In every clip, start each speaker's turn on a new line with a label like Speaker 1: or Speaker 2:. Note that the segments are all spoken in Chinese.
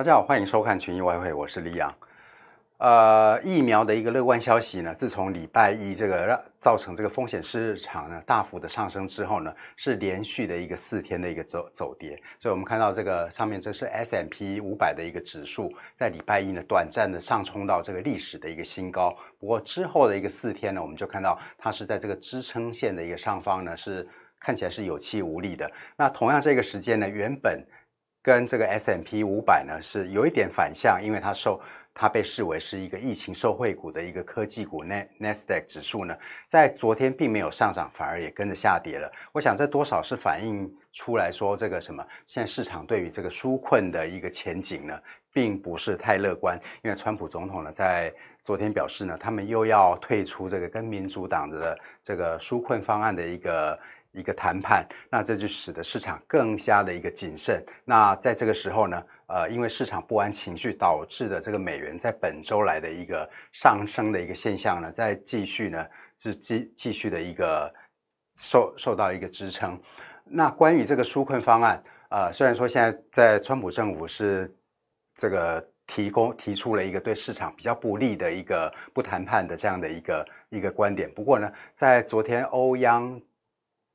Speaker 1: 大家好，欢迎收看群益外汇，我是李阳。呃，疫苗的一个乐观消息呢，自从礼拜一这个让造成这个风险市场呢大幅的上升之后呢，是连续的一个四天的一个走走跌。所以我们看到这个上面这是 S M P 五百的一个指数，在礼拜一呢短暂的上冲到这个历史的一个新高。不过之后的一个四天呢，我们就看到它是在这个支撑线的一个上方呢，是看起来是有气无力的。那同样这个时间呢，原本跟这个 S M P 五百呢是有一点反向，因为它受。它被视为是一个疫情受惠股的一个科技股，N Nasdaq 指数呢，在昨天并没有上涨，反而也跟着下跌了。我想这多少是反映出来说，这个什么，现在市场对于这个纾困的一个前景呢，并不是太乐观。因为川普总统呢，在昨天表示呢，他们又要退出这个跟民主党的这个纾困方案的一个。一个谈判，那这就使得市场更加的一个谨慎。那在这个时候呢，呃，因为市场不安情绪导致的这个美元在本周来的一个上升的一个现象呢，在继续呢是继继续的一个受受到一个支撑。那关于这个纾困方案，呃，虽然说现在在川普政府是这个提供提出了一个对市场比较不利的一个不谈判的这样的一个一个观点，不过呢，在昨天欧央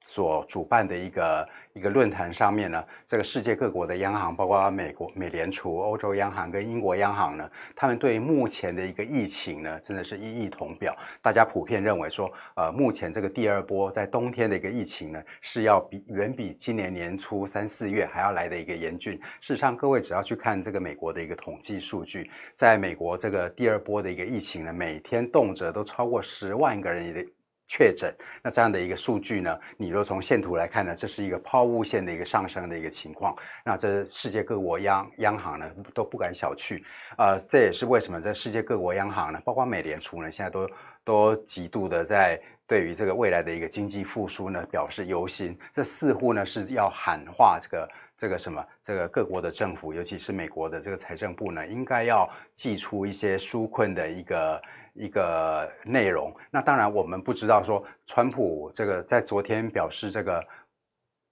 Speaker 1: 所主办的一个一个论坛上面呢，这个世界各国的央行，包括美国美联储、欧洲央行跟英国央行呢，他们对目前的一个疫情呢，真的是一一同表。大家普遍认为说，呃，目前这个第二波在冬天的一个疫情呢，是要比远比今年年初三四月还要来的一个严峻。事实上，各位只要去看这个美国的一个统计数据，在美国这个第二波的一个疫情呢，每天动辄都超过十万个人的。确诊，那这样的一个数据呢，你若从线图来看呢，这是一个抛物线的一个上升的一个情况。那这世界各国央央行呢都不敢小觑，呃，这也是为什么在世界各国央行呢，包括美联储呢，现在都都极度的在对于这个未来的一个经济复苏呢表示忧心。这似乎呢是要喊话这个这个什么这个各国的政府，尤其是美国的这个财政部呢，应该要祭出一些纾困的一个。一个内容，那当然我们不知道说，川普这个在昨天表示这个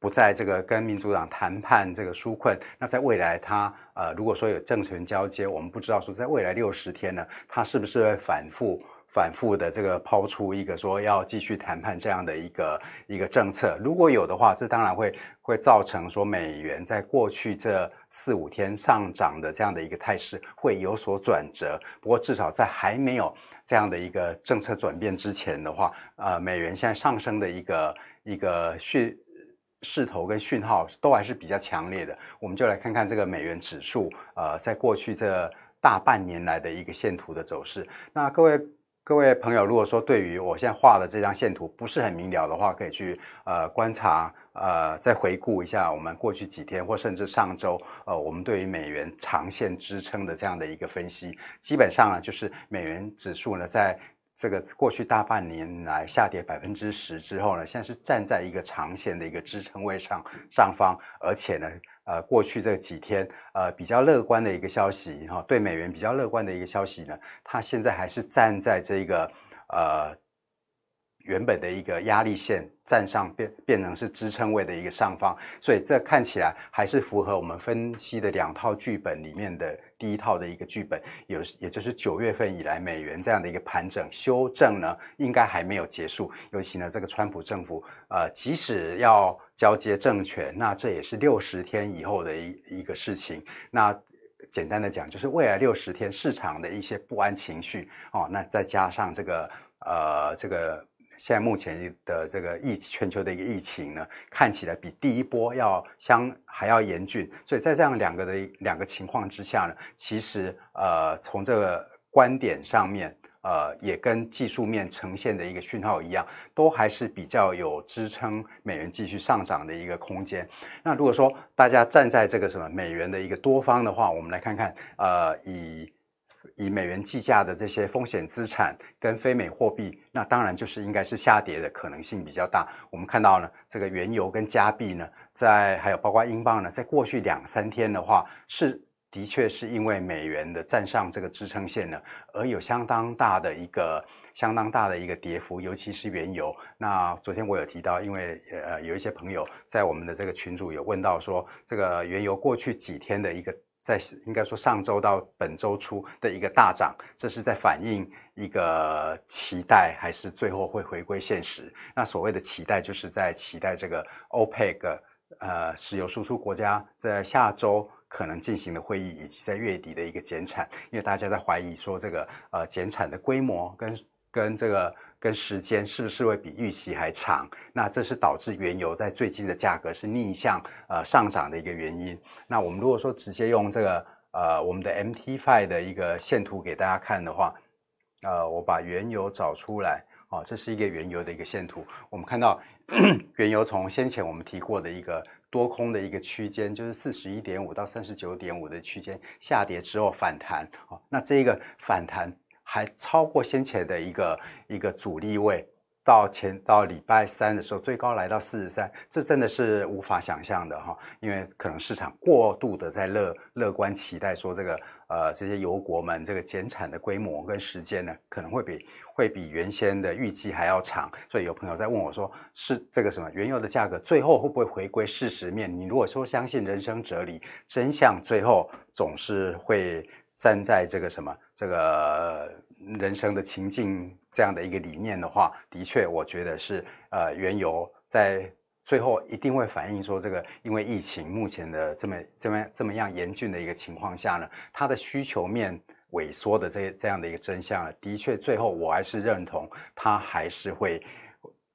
Speaker 1: 不在这个跟民主党谈判这个纾困，那在未来他呃如果说有政权交接，我们不知道说在未来六十天呢，他是不是会反复反复的这个抛出一个说要继续谈判这样的一个一个政策，如果有的话，这当然会会造成说美元在过去这四五天上涨的这样的一个态势会有所转折，不过至少在还没有。这样的一个政策转变之前的话，呃，美元现在上升的一个一个讯势头跟讯号都还是比较强烈的。我们就来看看这个美元指数，呃，在过去这大半年来的一个线图的走势。那各位。各位朋友，如果说对于我现在画的这张线图不是很明了的话，可以去呃观察，呃再回顾一下我们过去几天或甚至上周，呃我们对于美元长线支撑的这样的一个分析，基本上呢就是美元指数呢在这个过去大半年来下跌百分之十之后呢，现在是站在一个长线的一个支撑位上上方，而且呢。呃，过去这几天，呃，比较乐观的一个消息，哈，对美元比较乐观的一个消息呢，它现在还是站在这个呃原本的一个压力线站上，变变成是支撑位的一个上方，所以这看起来还是符合我们分析的两套剧本里面的第一套的一个剧本，有也就是九月份以来美元这样的一个盘整修正呢，应该还没有结束，尤其呢，这个川普政府，呃，即使要。交接政权，那这也是六十天以后的一一个事情。那简单的讲，就是未来六十天市场的一些不安情绪哦，那再加上这个呃，这个现在目前的这个疫全球的一个疫情呢，看起来比第一波要相还要严峻。所以在这样两个的两个情况之下呢，其实呃，从这个观点上面。呃，也跟技术面呈现的一个讯号一样，都还是比较有支撑美元继续上涨的一个空间。那如果说大家站在这个什么美元的一个多方的话，我们来看看，呃，以以美元计价的这些风险资产跟非美货币，那当然就是应该是下跌的可能性比较大。我们看到呢，这个原油跟加币呢，在还有包括英镑呢，在过去两三天的话是。的确是因为美元的站上这个支撑线呢，而有相当大的一个相当大的一个跌幅，尤其是原油。那昨天我有提到，因为呃有一些朋友在我们的这个群组有问到说，这个原油过去几天的一个在应该说上周到本周初的一个大涨，这是在反映一个期待，还是最后会回归现实？那所谓的期待，就是在期待这个 OPEC 呃石油输出国家在下周可能进行的会议，以及在月底的一个减产，因为大家在怀疑说这个呃减产的规模跟跟这个。跟时间是不是会比预期还长？那这是导致原油在最近的价格是逆向呃上涨的一个原因。那我们如果说直接用这个呃我们的 MT5 的一个线图给大家看的话，呃，我把原油找出来哦，这是一个原油的一个线图。我们看到 原油从先前我们提过的一个多空的一个区间，就是四十一点五到三十九点五的区间下跌之后反弹哦，那这一个反弹。还超过先前的一个一个阻力位，到前到礼拜三的时候，最高来到四十三，这真的是无法想象的哈，因为可能市场过度的在乐乐观期待说这个呃这些油国们这个减产的规模跟时间呢，可能会比会比原先的预计还要长，所以有朋友在问我说，是这个什么原油的价格最后会不会回归事实面？你如果说相信人生哲理，真相最后总是会。站在这个什么这个人生的情境这样的一个理念的话，的确，我觉得是呃，原油在最后一定会反映说，这个因为疫情目前的这么这么这么样严峻的一个情况下呢，它的需求面萎缩的这这样的一个真相，的确，最后我还是认同它还是会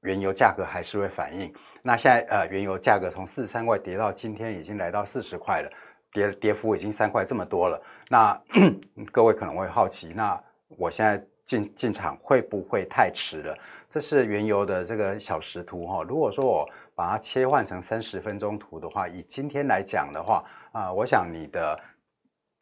Speaker 1: 原油价格还是会反映。那现在呃，原油价格从四十三块跌到今天已经来到四十块了。跌跌幅已经三块这么多了，那 各位可能会好奇，那我现在进进场会不会太迟了？这是原油的这个小时图哈。如果说我把它切换成三十分钟图的话，以今天来讲的话啊、我想你的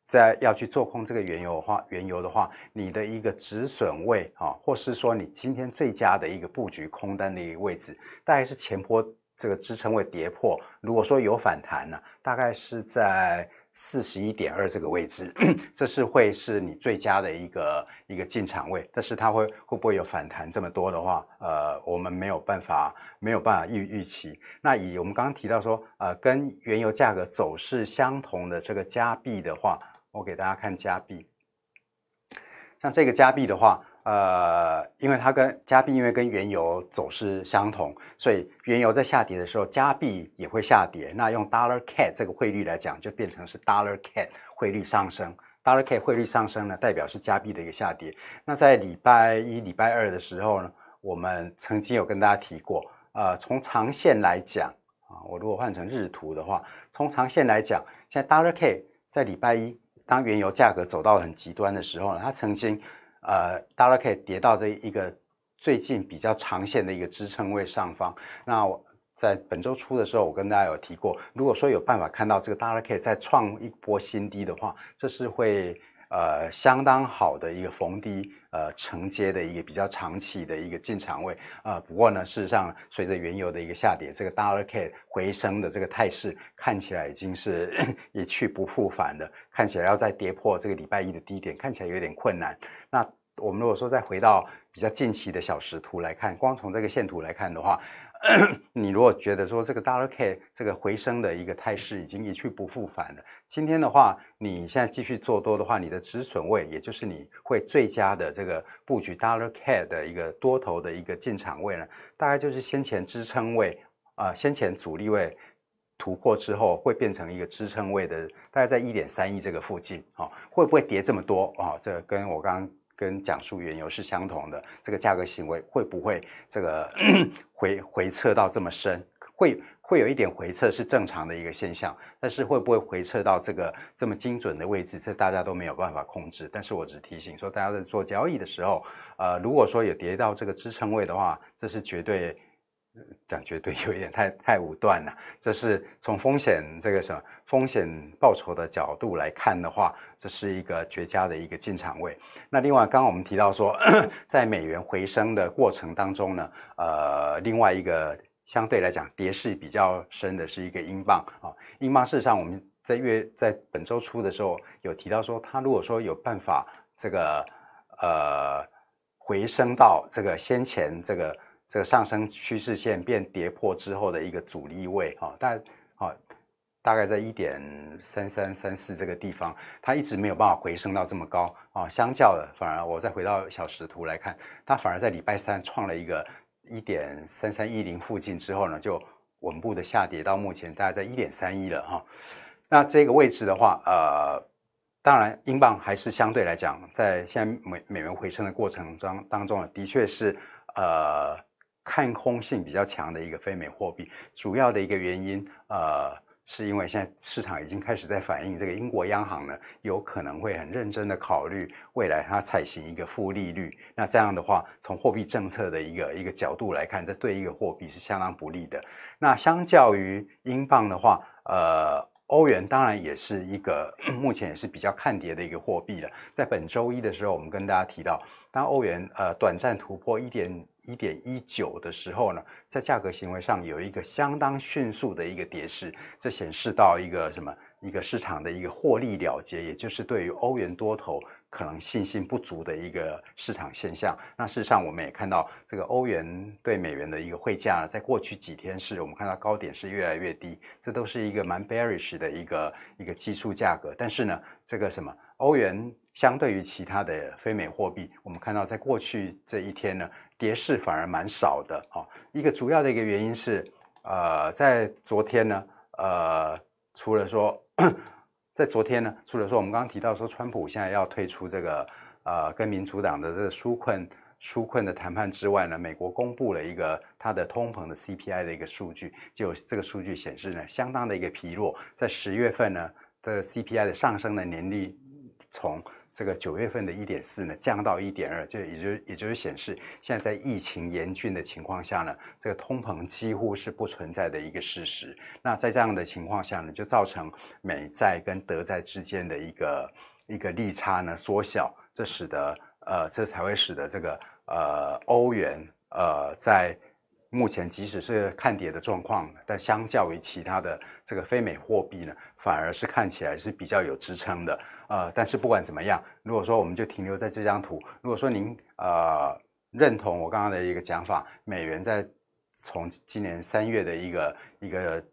Speaker 1: 在要去做空这个原油的话，原油的话，你的一个止损位啊，或是说你今天最佳的一个布局空单的一个位置，大概是前波。这个支撑位跌破，如果说有反弹呢，大概是在四十一点二这个位置，这是会是你最佳的一个一个进场位。但是它会会不会有反弹这么多的话，呃，我们没有办法没有办法预预期。那以我们刚刚提到说，呃，跟原油价格走势相同的这个加币的话，我给大家看加币，像这个加币的话。呃，因为它跟加币因为跟原油走势相同，所以原油在下跌的时候，加币也会下跌。那用 Dollar CAD 这个汇率来讲，就变成是 Dollar CAD 汇率上升。Dollar CAD 汇率上升呢，代表是加币的一个下跌。那在礼拜一、礼拜二的时候呢，我们曾经有跟大家提过，呃，从长线来讲啊，我如果换成日图的话，从长线来讲，现在 Dollar CAD 在礼拜一，当原油价格走到很极端的时候呢，它曾经。呃，大家可以跌到这一个最近比较长线的一个支撑位上方。那我在本周初的时候，我跟大家有提过，如果说有办法看到这个大家可以再创一波新低的话，这是会呃相当好的一个逢低呃承接的一个比较长期的一个进场位。呃，不过呢，事实上随着原油的一个下跌，这个 Dollar K 回升的这个态势看起来已经是 一去不复返了，看起来要再跌破这个礼拜一的低点，看起来有点困难。那我们如果说再回到比较近期的小时图来看，光从这个线图来看的话，你如果觉得说这个 Dollar K 这个回升的一个态势已经一去不复返了，今天的话，你现在继续做多的话，你的止损位，也就是你会最佳的这个布局 Dollar K 的一个多头的一个进场位呢，大概就是先前支撑位啊、先前阻力位突破之后，会变成一个支撑位的，大概在一点三亿这个附近啊、哦，会不会跌这么多啊、哦？这跟我刚刚。跟讲述原油是相同的，这个价格行为会不会这个 回回撤到这么深？会会有一点回撤是正常的一个现象，但是会不会回撤到这个这么精准的位置，这大家都没有办法控制。但是我只提醒说，大家在做交易的时候，呃，如果说有跌到这个支撑位的话，这是绝对。讲绝对有一点太太武断了，这是从风险这个什么风险报酬的角度来看的话，这是一个绝佳的一个进场位。那另外，刚刚我们提到说，在美元回升的过程当中呢，呃，另外一个相对来讲跌势比较深的是一个英镑啊。英镑事实上我们在月在本周初的时候有提到说，它如果说有办法这个呃回升到这个先前这个。这个上升趋势线变跌破之后的一个阻力位，哈，但，好，大概在一点三三三四这个地方，它一直没有办法回升到这么高啊。相较的，反而我再回到小时图来看，它反而在礼拜三创了一个一点三三一零附近之后呢，就稳步的下跌到目前大概在一点三一了哈。那这个位置的话，呃，当然英镑还是相对来讲，在现在美美元回升的过程中当中呢，的确是呃。看空性比较强的一个非美货币，主要的一个原因，呃，是因为现在市场已经开始在反映，这个英国央行呢，有可能会很认真的考虑未来它采行一个负利率。那这样的话，从货币政策的一个一个角度来看，这对一个货币是相当不利的。那相较于英镑的话，呃，欧元当然也是一个 目前也是比较看跌的一个货币了。在本周一的时候，我们跟大家提到，当欧元呃短暂突破一点。一点一九的时候呢，在价格行为上有一个相当迅速的一个跌势，这显示到一个什么？一个市场的一个获利了结，也就是对于欧元多头可能信心不足的一个市场现象。那事实上，我们也看到这个欧元对美元的一个汇价呢，在过去几天是我们看到高点是越来越低，这都是一个蛮 bearish 的一个一个技术价格。但是呢，这个什么欧元相对于其他的非美货币，我们看到在过去这一天呢，跌势反而蛮少的。哈，一个主要的一个原因是，呃，在昨天呢，呃，除了说。在昨天呢，除了说我们刚刚提到说川普现在要退出这个呃跟民主党的这个纾困纾困的谈判之外呢，美国公布了一个它的通膨的 CPI 的一个数据，就这个数据显示呢，相当的一个疲弱，在十月份呢的 CPI 的上升的年率从。这个九月份的一点四呢，降到一点二，就也就也就是显示，现在在疫情严峻的情况下呢，这个通膨几乎是不存在的一个事实。那在这样的情况下呢，就造成美债跟德债之间的一个一个利差呢缩小，这使得呃，这才会使得这个呃欧元呃在目前即使是看跌的状况，但相较于其他的这个非美货币呢，反而是看起来是比较有支撑的。呃，但是不管怎么样，如果说我们就停留在这张图，如果说您呃认同我刚刚的一个讲法，美元在从今年三月的一个一个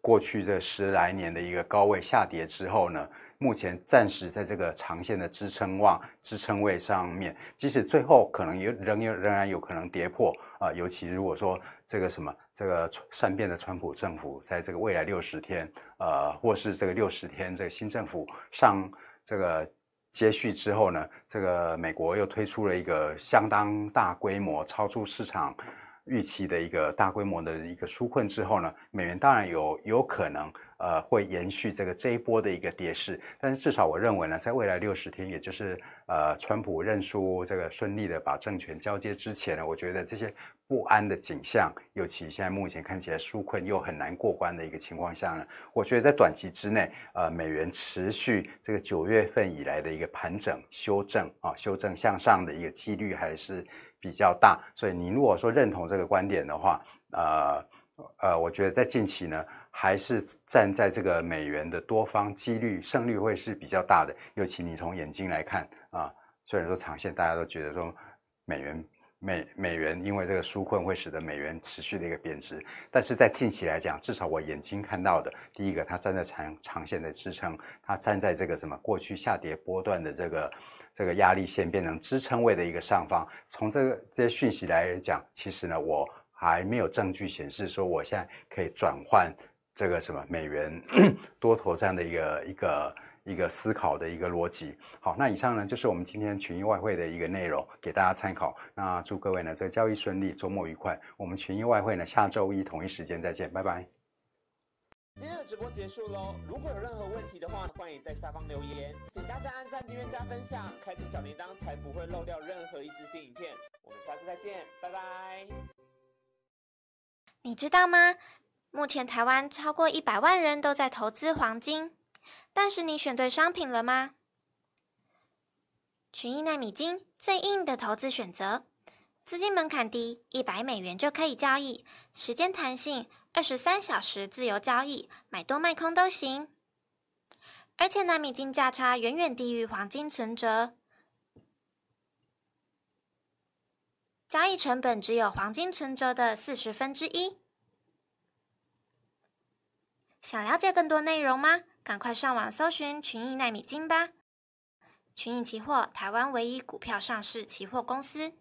Speaker 1: 过去这十来年的一个高位下跌之后呢，目前暂时在这个长线的支撑望支撑位上面，即使最后可能有仍有仍然有可能跌破啊，尤其如果说这个什么这个善变的川普政府在这个未来六十天，呃，或是这个六十天这个新政府上。这个接续之后呢，这个美国又推出了一个相当大规模、超出市场预期的一个大规模的一个纾困之后呢，美元当然有有可能。呃，会延续这个这一波的一个跌势，但是至少我认为呢，在未来六十天，也就是呃，川普认输这个顺利的把政权交接之前呢，我觉得这些不安的景象，尤其现在目前看起来纾困又很难过关的一个情况下呢，我觉得在短期之内，呃，美元持续这个九月份以来的一个盘整修正啊，修正向上的一个几率还是比较大，所以你如果说认同这个观点的话，呃呃，我觉得在近期呢。还是站在这个美元的多方几率胜率会是比较大的，尤其你从眼睛来看啊，虽然说长线大家都觉得说美元美美元因为这个纾困会使得美元持续的一个贬值，但是在近期来讲，至少我眼睛看到的，第一个它站在长长线的支撑，它站在这个什么过去下跌波段的这个这个压力线变成支撑位的一个上方，从这个这些讯息来讲，其实呢我还没有证据显示说我现在可以转换。这个什么美元 多头这样的一个一个一个思考的一个逻辑。好，那以上呢就是我们今天群益外汇的一个内容，给大家参考。那祝各位呢这个交易顺利，周末愉快。我们群益外汇呢下周一同一时间再见，拜拜。
Speaker 2: 今天的直播结束喽，如果有任何问题的话，欢迎在下方留言。请大家按赞、订阅、加分享，开启小铃铛，才不会漏掉任何一支新影片。我们下次再见，拜拜。
Speaker 3: 你知道吗？目前台湾超过一百万人都在投资黄金，但是你选对商品了吗？群益纳米金最硬的投资选择，资金门槛低，一百美元就可以交易，时间弹性，二十三小时自由交易，买多卖空都行。而且纳米金价差远远低于黄金存折，交易成本只有黄金存折的四十分之一。想了解更多内容吗？赶快上网搜寻群益奈米金吧！群益期货，台湾唯一股票上市期货公司。